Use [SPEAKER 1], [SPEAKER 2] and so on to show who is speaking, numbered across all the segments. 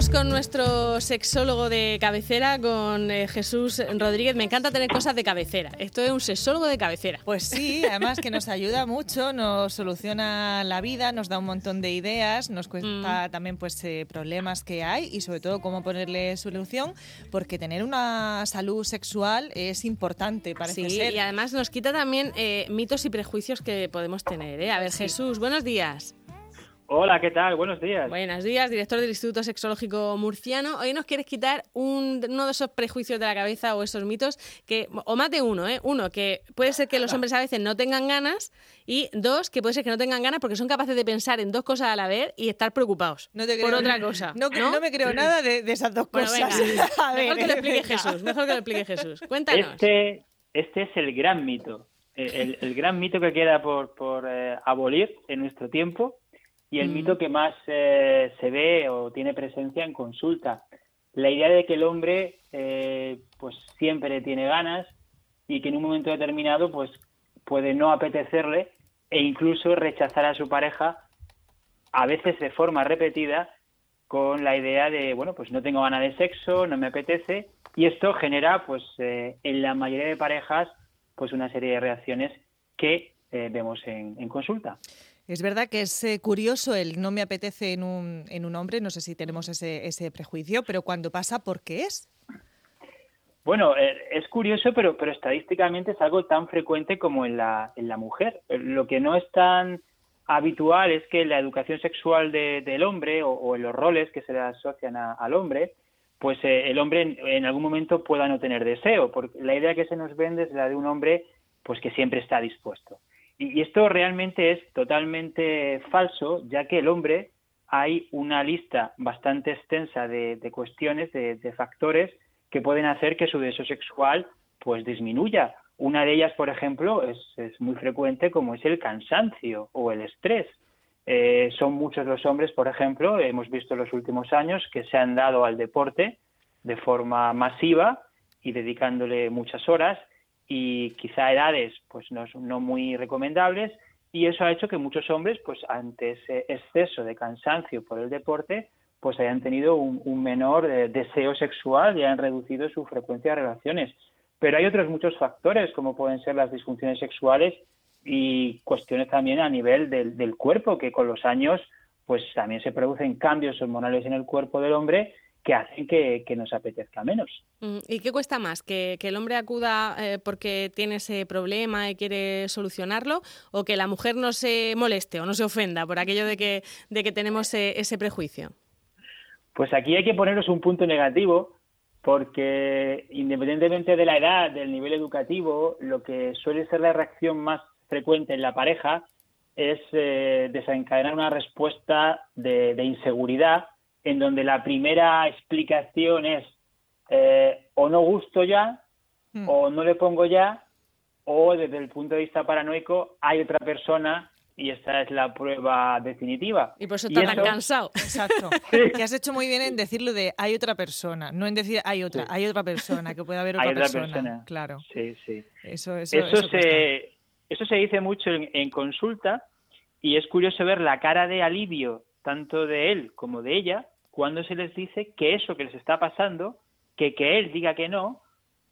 [SPEAKER 1] Vamos con nuestro sexólogo de cabecera, con eh, Jesús Rodríguez. Me encanta tener cosas de cabecera. Esto es un sexólogo de cabecera.
[SPEAKER 2] Pues sí, además que nos ayuda mucho, nos soluciona la vida, nos da un montón de ideas, nos cuenta
[SPEAKER 1] Mm.
[SPEAKER 2] también pues eh, problemas que hay y sobre todo cómo ponerle solución, porque tener una salud sexual es importante, parece
[SPEAKER 1] Sí,
[SPEAKER 2] ser.
[SPEAKER 1] y además nos quita también eh, mitos y prejuicios que podemos tener. ¿eh? A ver,
[SPEAKER 2] Sí.
[SPEAKER 1] Jesús, buenos días.
[SPEAKER 3] Hola, ¿qué tal? Buenos días.
[SPEAKER 1] Buenos días, director del Instituto Sexológico Murciano. Hoy nos quieres quitar un- uno de esos prejuicios de la cabeza o esos mitos que, o más de uno, ¿eh? Uno, que puede ser que los hombres a veces no tengan ganas y dos, que puede ser que no tengan ganas porque son capaces de pensar en dos cosas a la vez y estar preocupados
[SPEAKER 2] No te
[SPEAKER 1] por
[SPEAKER 2] creo-
[SPEAKER 1] otra cosa.
[SPEAKER 2] No,
[SPEAKER 1] ¿no?
[SPEAKER 2] no me creo nada de, de esas dos
[SPEAKER 1] Bueno,
[SPEAKER 2] cosas.
[SPEAKER 1] venga,
[SPEAKER 2] A ver,
[SPEAKER 1] mejor que lo explique
[SPEAKER 2] venga.
[SPEAKER 1] Jesús, mejor que lo explique Jesús. Cuéntanos.
[SPEAKER 3] Este, este es el gran mito, el gran mito que queda por, por eh, abolir en nuestro tiempo y el
[SPEAKER 1] Mm.
[SPEAKER 3] mito que más eh, se ve o tiene presencia en consulta. La idea de que el hombre eh, pues siempre tiene ganas y que en un momento determinado pues puede no apetecerle e incluso rechazar a su pareja a veces de forma repetida con la idea de, bueno, pues no tengo ganas de sexo, no me apetece, y esto genera, pues, eh, en la mayoría de parejas, pues una serie de reacciones que eh, vemos en, en consulta.
[SPEAKER 2] Es verdad que es eh, curioso el no me apetece en un, en un hombre, no sé si tenemos ese, ese prejuicio, pero cuando pasa, ¿por qué es?
[SPEAKER 3] Bueno, eh, es curioso, pero, pero estadísticamente es algo tan frecuente como en la, en la mujer. Lo que no es tan habitual es que la educación sexual de- del hombre o, en los roles que se le asocian al hombre, pues eh, el hombre en, en algún momento pueda no tener deseo, porque la idea que se nos vende es la de un hombre pues que siempre está dispuesto. Y, esto realmente es totalmente falso, ya que el hombre hay una lista bastante extensa de, de cuestiones, de, de factores que pueden hacer que su deseo sexual pues disminuya. Una de ellas, por ejemplo, es, es muy frecuente como es el cansancio o el estrés. Eh, son muchos los hombres, por ejemplo, hemos visto en los últimos años que se han dado al deporte de forma masiva y dedicándole muchas horas y quizá edades pues no, no muy recomendables y eso ha hecho que muchos hombres pues ante ese exceso de cansancio por el deporte pues hayan tenido un, menor eh, deseo sexual y han reducido su frecuencia de relaciones. Pero hay otros muchos factores, como pueden ser las disfunciones sexuales y cuestiones también a nivel del, del cuerpo, que con los años pues también se producen cambios hormonales en el cuerpo del hombre que hacen que, que nos apetezca menos.
[SPEAKER 1] Mm, ¿Y qué cuesta más? ¿Que, que el hombre acuda eh, porque tiene ese problema y quiere solucionarlo? ¿O que la mujer no se moleste o no se ofenda por aquello de que, de que tenemos eh, ese prejuicio?
[SPEAKER 3] Pues aquí hay que ponernos un punto negativo porque independientemente de la edad, del nivel educativo, lo que suele ser la reacción más frecuente en la pareja es eh, desencadenar una respuesta de, de inseguridad en donde la primera explicación es eh, o no gusto ya,
[SPEAKER 2] Mm.
[SPEAKER 3] o no le pongo ya, o desde el punto de vista paranoico hay otra persona y esta es la prueba definitiva.
[SPEAKER 1] Y por eso está tan
[SPEAKER 3] eso-
[SPEAKER 1] cansado.
[SPEAKER 2] Exacto.
[SPEAKER 3] Sí.
[SPEAKER 2] Que has hecho muy bien en decirlo de hay otra persona, no en decir hay otra,
[SPEAKER 3] Sí.
[SPEAKER 2] hay otra persona, que puede haber otra,
[SPEAKER 3] Hay otra
[SPEAKER 2] persona.
[SPEAKER 3] persona.
[SPEAKER 2] Claro.
[SPEAKER 3] Sí, sí.
[SPEAKER 2] Eso, eso,
[SPEAKER 3] Eso,
[SPEAKER 2] eso cuesta.
[SPEAKER 3] se, eso se dice mucho en, en consulta y es curioso ver la cara de alivio tanto de él como de ella cuando se les dice que eso que les está pasando, que que él diga que no,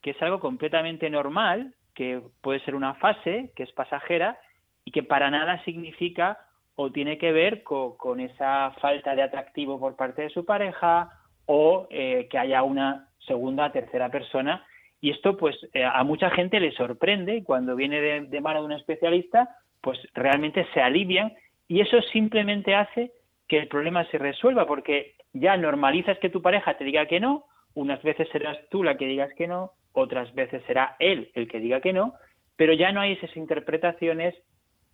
[SPEAKER 3] que es algo completamente normal, que puede ser una fase, que es pasajera y que para nada significa o tiene que ver co- con, esa falta de atractivo por parte de su pareja o eh, que haya una segunda, tercera persona. Y esto, pues, eh, a mucha gente le sorprende y cuando viene de, de mano de un especialista, pues realmente se alivian. Y eso simplemente hace que el problema se resuelva porque ya normalizas que tu pareja te diga que no, unas veces serás tú la que digas que no, otras veces será él el que diga que no, pero ya no hay esas interpretaciones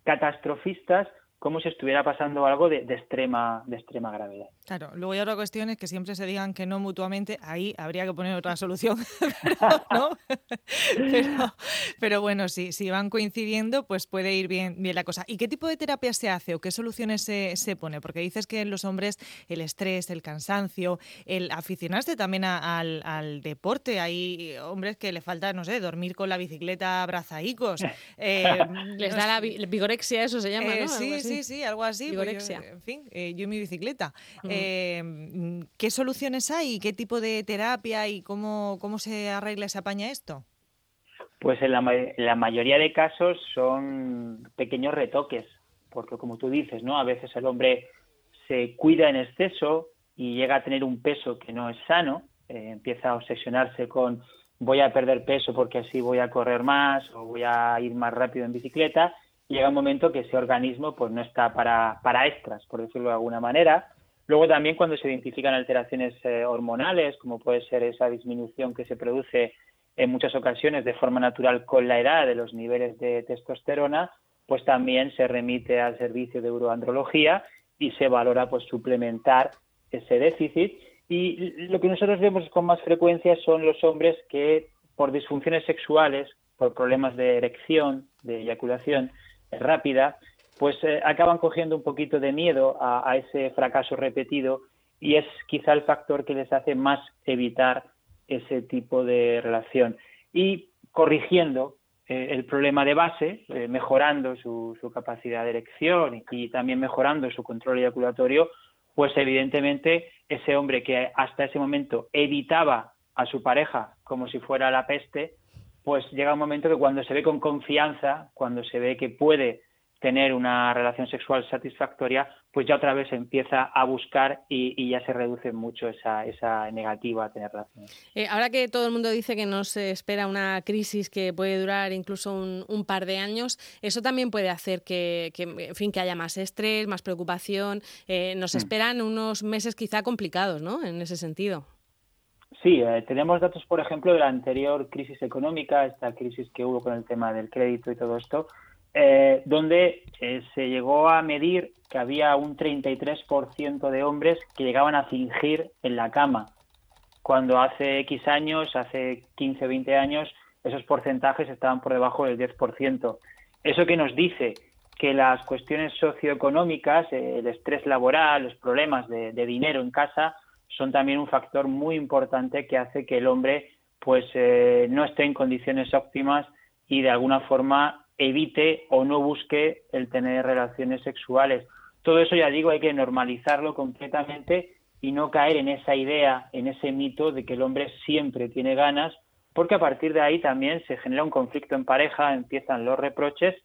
[SPEAKER 3] catastrofistas como si estuviera pasando algo de, extrema, de extrema gravedad.
[SPEAKER 2] Claro, luego hay otra cuestión es que siempre se digan que no mutuamente, ahí habría que poner otra solución, pero, bueno, si, si van coincidiendo, pues puede ir bien, bien la cosa. ¿Y qué tipo de terapia se hace o qué soluciones se, se pone? Porque dices que en los hombres el estrés, el cansancio, el aficionarse también al, al, deporte, hay hombres que le falta, no sé, dormir con la bicicleta abrazaicos.
[SPEAKER 1] Eh, Les da la vigorexia, eso se llama, ¿no?
[SPEAKER 2] sí, sí, sí, algo así. Pues en fin, eh, yo y mi bicicleta. Eh, ¿Qué soluciones hay? ¿Qué tipo de terapia y cómo, cómo se arregla, se apaña esto?
[SPEAKER 3] Pues en la, mayoría de casos son pequeños retoques, porque como tú dices, ¿no? A veces el hombre se cuida en exceso y llega a tener un peso que no es sano, eh, empieza a obsesionarse con voy a perder peso porque así voy a correr más o voy a ir más rápido en bicicleta llega un momento que ese organismo pues no está para, para extras, por decirlo de alguna manera. Luego también cuando se identifican alteraciones eh, hormonales, como puede ser esa disminución que se produce en muchas ocasiones de forma natural con la edad de los niveles de testosterona, pues también se remite al servicio de uroandrología y se valora pues suplementar ese déficit. Y lo que nosotros vemos con más frecuencia son los hombres que por disfunciones sexuales, por problemas de erección, de eyaculación, rápida, pues eh, acaban cogiendo un poquito de miedo a, ese fracaso repetido y es quizá el factor que les hace más evitar ese tipo de relación. Y corrigiendo eh, el problema de base, eh, mejorando su, capacidad de erección y, también mejorando su control eyaculatorio, pues evidentemente ese hombre que hasta ese momento evitaba a su pareja como si fuera la peste, pues llega un momento que cuando se ve con confianza, cuando se ve que puede tener una relación sexual satisfactoria, pues ya otra vez empieza a buscar y, ya se reduce mucho esa, esa negativa a tener relaciones.
[SPEAKER 1] Eh, ahora que todo el mundo dice que nos espera una crisis que puede durar incluso un, par de años, eso también puede hacer que, en fin, que haya más estrés, más preocupación. Eh, nos mm. esperan unos meses quizá complicados, ¿no? En ese sentido.
[SPEAKER 3] Sí, eh, tenemos datos, por ejemplo, de la anterior crisis económica, esta crisis que hubo con el tema del crédito y todo esto, eh, donde eh, se llegó a medir que había un 33% de hombres que llegaban a fingir en la cama, cuando hace X años, hace 15, 20 años, esos porcentajes estaban por debajo del 10%. ¿Eso que nos dice? Que las cuestiones socioeconómicas, el estrés laboral, los problemas de dinero en casa, son también un factor muy importante que hace que el hombre pues eh, no esté en condiciones óptimas y de alguna forma evite o no busque el tener relaciones sexuales. Todo eso ya digo hay que normalizarlo completamente y no caer en esa idea, en ese mito de que el hombre siempre tiene ganas, porque a partir de ahí también se genera un conflicto en pareja, empiezan los reproches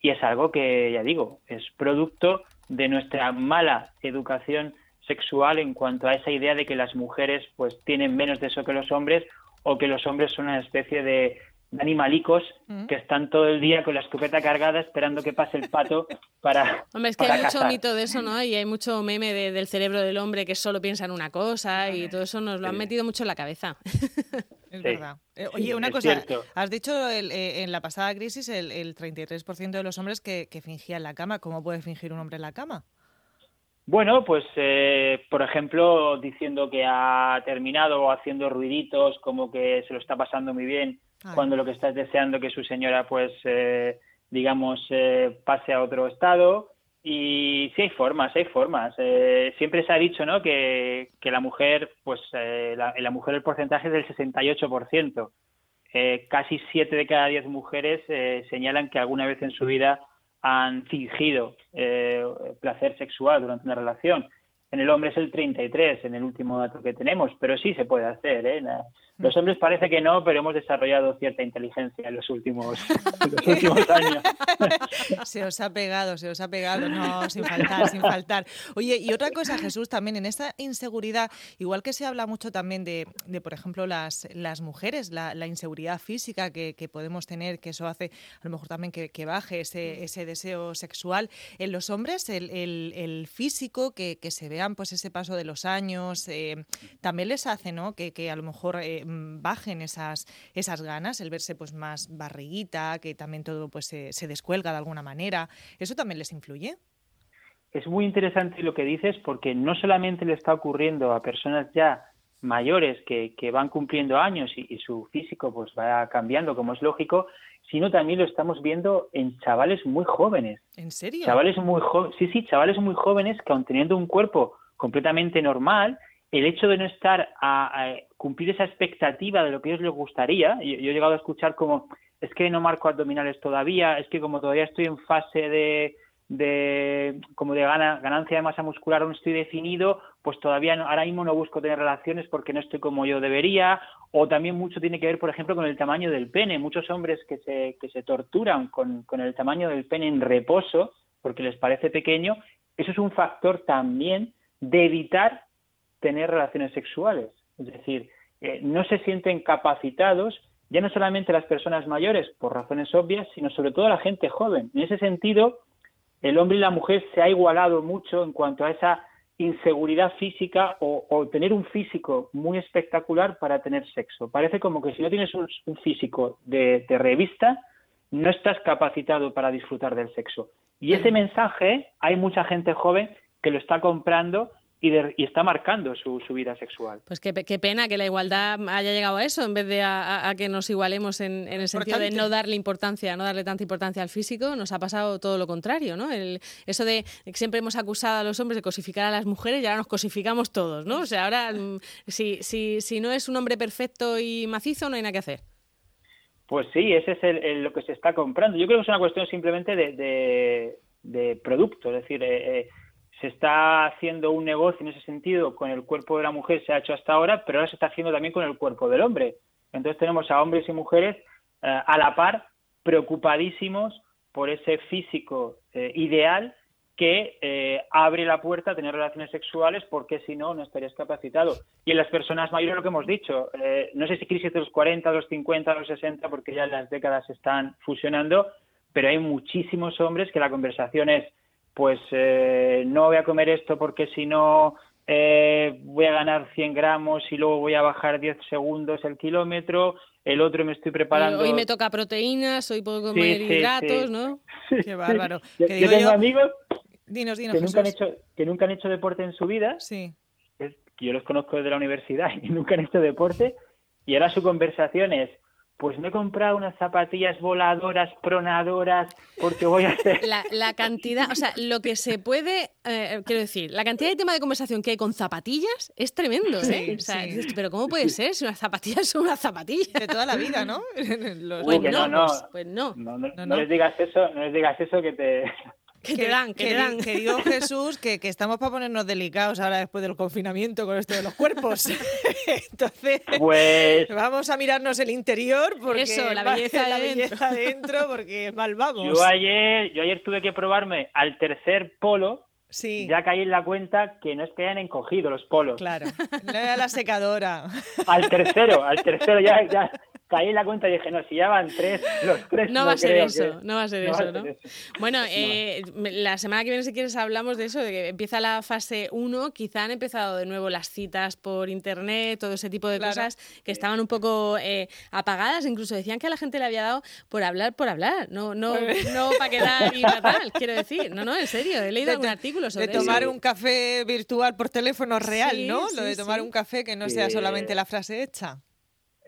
[SPEAKER 3] y es algo que, ya digo, es producto de nuestra mala educación sexual en cuanto a esa idea de que las mujeres pues tienen menos de eso que los hombres o que los hombres son una especie de, animalicos mm. que están todo el día con la escopeta cargada esperando que pase el pato para
[SPEAKER 1] Hombre, es que hay mucho mito de eso, ¿no? Y hay mucho meme del cerebro del hombre que solo piensa en una cosa y todo eso nos lo han metido mucho en la cabeza.
[SPEAKER 2] Es verdad. Eh, oye, una cosa, has dicho eh, en la pasada crisis el, 33% de los hombres que, que fingían la cama. ¿Cómo puede fingir un hombre en la cama?
[SPEAKER 3] Bueno, pues eh, por ejemplo, diciendo que ha terminado o haciendo ruiditos como que se lo está pasando muy bien cuando lo que está es deseando que su señora pues eh, digamos eh, pase a otro estado y sí hay formas, hay formas. siempre se ha dicho, ¿no? Que, que la mujer, pues la, la, mujer el porcentaje es del 68%. casi 7 de cada 10 mujeres señalan que alguna vez en su vida han fingido eh, placer sexual durante una relación. En el hombre es el 33, en el último dato que tenemos, pero sí se puede hacer. ¿eh? Los hombres parece que no, pero hemos desarrollado cierta inteligencia en los últimos, últimos años.
[SPEAKER 2] Se os ha pegado, se os ha pegado, no, sin faltar, sin faltar. Oye, y otra cosa, Jesús, también en esta inseguridad, igual que se habla mucho también de, de por ejemplo, las, las mujeres, la, inseguridad física que, podemos tener, que eso hace a lo mejor también que, baje ese, ese, deseo sexual. En los hombres, el, el, físico, que, se vean pues ese paso de los años, eh, también les hace, ¿no? Que, a lo mejor... Eh, bajen esas, esas ganas, el verse pues más barriguita, que también todo pues se, descuelga de alguna manera. ¿Eso también les influye?
[SPEAKER 3] es muy interesante lo que dices porque no solamente le está ocurriendo a personas ya mayores que, que van cumpliendo años y, y, su físico pues va cambiando como es lógico, sino también lo estamos viendo en chavales muy jóvenes.
[SPEAKER 2] ¿En serio?
[SPEAKER 3] Chavales muy jóvenes, sí, sí, chavales muy jóvenes que aun teniendo un cuerpo completamente normal, el hecho de no estar a, cumplir esa expectativa de lo que a ellos les gustaría, yo, yo he llegado a escuchar como, es que no marco abdominales todavía, es que como todavía estoy en fase de, de como de gana, ganancia de masa muscular aún estoy definido, pues todavía no, ahora mismo no busco tener relaciones porque no estoy como yo debería, o también mucho tiene que ver, por ejemplo, con el tamaño del pene. Muchos hombres que se, que se torturan con, con el tamaño del pene en reposo porque les parece pequeño, eso es un factor también de evitar tener relaciones sexuales. Es decir, eh, no se sienten capacitados, ya no solamente las personas mayores, por razones obvias, sino sobre todo la gente joven. En ese sentido, el hombre y la mujer se ha igualado mucho en cuanto a esa inseguridad física o, tener un físico muy espectacular para tener sexo. Parece como que si no tienes un, físico de revista, no estás capacitado para disfrutar del sexo. Y ese mensaje hay mucha gente joven que lo está comprando y, de, y, está marcando su, su, vida sexual.
[SPEAKER 1] Pues qué, qué, pena que la igualdad haya llegado a eso, en vez de a, a que nos igualemos en, en el sentido de no darle importancia, no darle tanta importancia al físico, nos ha pasado todo lo contrario, ¿no? El, eso de que siempre hemos acusado a los hombres de cosificar a las mujeres y ahora nos cosificamos todos, ¿no? O sea, ahora mm, si, si, si no es un hombre perfecto y macizo, no hay nada que hacer.
[SPEAKER 3] Pues sí, ese es el, el, lo que se está comprando. Yo creo que es una cuestión simplemente de, de, de producto, es decir, eh, eh, se está haciendo un negocio en ese sentido con el cuerpo de la mujer, se ha hecho hasta ahora, pero ahora se está haciendo también con el cuerpo del hombre. Entonces tenemos a hombres y mujeres eh, a la par preocupadísimos por ese físico eh, ideal que eh, abre la puerta a tener relaciones sexuales porque si no, no estarías capacitado. Y en las personas mayores lo que hemos dicho, no sé si crisis de los 40, los 50, los 60, porque ya las décadas se están fusionando, pero hay muchísimos hombres que la conversación es, pues eh, no voy a comer esto porque si no eh, voy a ganar 100 gramos y luego voy a bajar 10 segundos el kilómetro, el otro me estoy preparando.
[SPEAKER 1] Hoy me toca proteínas, hoy puedo comer sí, sí, hidratos,
[SPEAKER 3] sí.
[SPEAKER 1] ¿no?
[SPEAKER 2] Qué bárbaro.
[SPEAKER 3] Yo, yo tengo yo... amigos
[SPEAKER 2] dinos, dinos,
[SPEAKER 3] que, nunca han hecho, que nunca han hecho deporte en su vida.
[SPEAKER 2] Sí.
[SPEAKER 3] Es, yo los conozco desde la universidad y nunca han hecho deporte. Y ahora su conversación es, pues me he comprado unas zapatillas voladoras, pronadoras, porque voy a hacer...
[SPEAKER 1] La, la cantidad, o sea, lo que se puede, eh, quiero decir, la cantidad de tema de conversación que hay con zapatillas es tremendo, ¿eh?
[SPEAKER 2] Sí,
[SPEAKER 1] o sea,
[SPEAKER 2] sí.
[SPEAKER 1] pero ¿cómo puede ser si unas zapatillas son unas zapatillas?
[SPEAKER 2] De toda la vida, ¿no?
[SPEAKER 1] Los... Pues, no, no, pues no.
[SPEAKER 3] No, no, no, no les digas eso, no les digas eso que te...
[SPEAKER 1] Que te dan, que, que te dan.
[SPEAKER 2] Querido Jesús, que, que, estamos para ponernos delicados ahora después del confinamiento con esto de los cuerpos. Entonces,
[SPEAKER 3] pues,
[SPEAKER 2] vamos a mirarnos el interior porque
[SPEAKER 1] Eso, la belleza,
[SPEAKER 2] la
[SPEAKER 1] de
[SPEAKER 2] belleza dentro, porque mal vamos.
[SPEAKER 3] Yo ayer, yo ayer tuve que probarme al tercer polo
[SPEAKER 2] Sí.
[SPEAKER 3] Ya caí en la cuenta que no es que hayan encogido los polos.
[SPEAKER 2] Claro, no era la secadora.
[SPEAKER 3] Al tercero, al tercero ya, ya caí en la cuenta y dije, no, si ya van tres, los tres.
[SPEAKER 1] No,
[SPEAKER 3] no
[SPEAKER 1] va a ser eso,
[SPEAKER 3] que...
[SPEAKER 1] no va a ser
[SPEAKER 3] no
[SPEAKER 1] eso,
[SPEAKER 3] va a
[SPEAKER 1] ¿no?
[SPEAKER 3] ser eso.
[SPEAKER 1] Bueno, eh, la semana que viene, si quieres, hablamos de eso, de que empieza la fase 1. Quizá han empezado de nuevo las citas por internet, todo ese tipo de
[SPEAKER 2] Claro.
[SPEAKER 1] cosas que estaban un poco eh, apagadas. Incluso decían que a la gente le había dado por hablar, por hablar. No, no, no para quedar y fatal, quiero decir. No, no, en serio, he leído
[SPEAKER 2] De
[SPEAKER 1] algún artículo sobre
[SPEAKER 2] De tomar
[SPEAKER 1] eso.
[SPEAKER 2] un café virtual por teléfono real,
[SPEAKER 1] Sí,
[SPEAKER 2] ¿no?
[SPEAKER 1] sí,
[SPEAKER 2] Lo de tomar
[SPEAKER 1] sí.
[SPEAKER 2] un café que no
[SPEAKER 3] Sí.
[SPEAKER 2] sea solamente la frase hecha.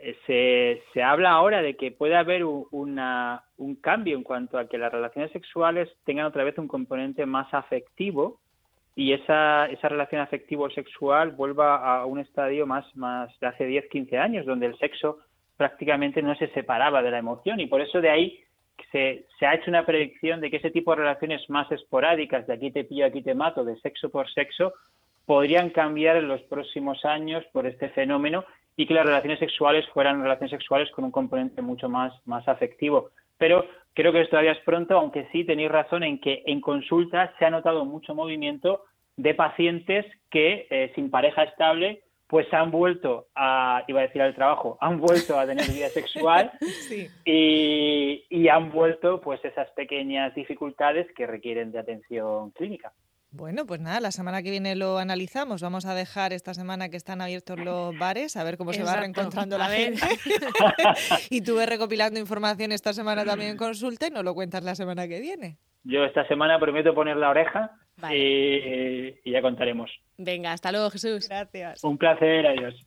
[SPEAKER 3] Eh, Se, se habla ahora de que puede haber un, una, un cambio en cuanto a que las relaciones sexuales tengan otra vez un componente más afectivo y esa, esa relación afectivo-sexual vuelva a un estadio más, más de hace 10, 15 años, donde el sexo prácticamente no se separaba de la emoción. Y por eso de ahí se, se ha hecho una predicción de que ese tipo de relaciones más esporádicas, de aquí te pillo, aquí te mato, de sexo por sexo, podrían cambiar en los próximos años por este fenómeno y que las relaciones sexuales fueran relaciones sexuales con un componente mucho más, más afectivo. Pero creo que todavía es pronto, aunque sí tenéis razón en que en consulta se ha notado mucho movimiento de pacientes que eh, sin pareja estable pues han vuelto a, iba a decir al trabajo, han vuelto a tener vida sexual
[SPEAKER 2] Sí.
[SPEAKER 3] y, y han vuelto pues esas pequeñas dificultades que requieren de atención clínica.
[SPEAKER 2] Bueno, pues nada, la semana que viene lo analizamos. Vamos a dejar esta semana que están abiertos los bares, a ver cómo se va reencontrando la gente. y tú ves recopilando información esta semana también en consulta y nos lo cuentas la semana que viene.
[SPEAKER 3] Yo esta semana prometo poner la oreja y, y ya contaremos.
[SPEAKER 1] Venga, hasta luego, Jesús.
[SPEAKER 2] Gracias.
[SPEAKER 3] Un placer, adiós.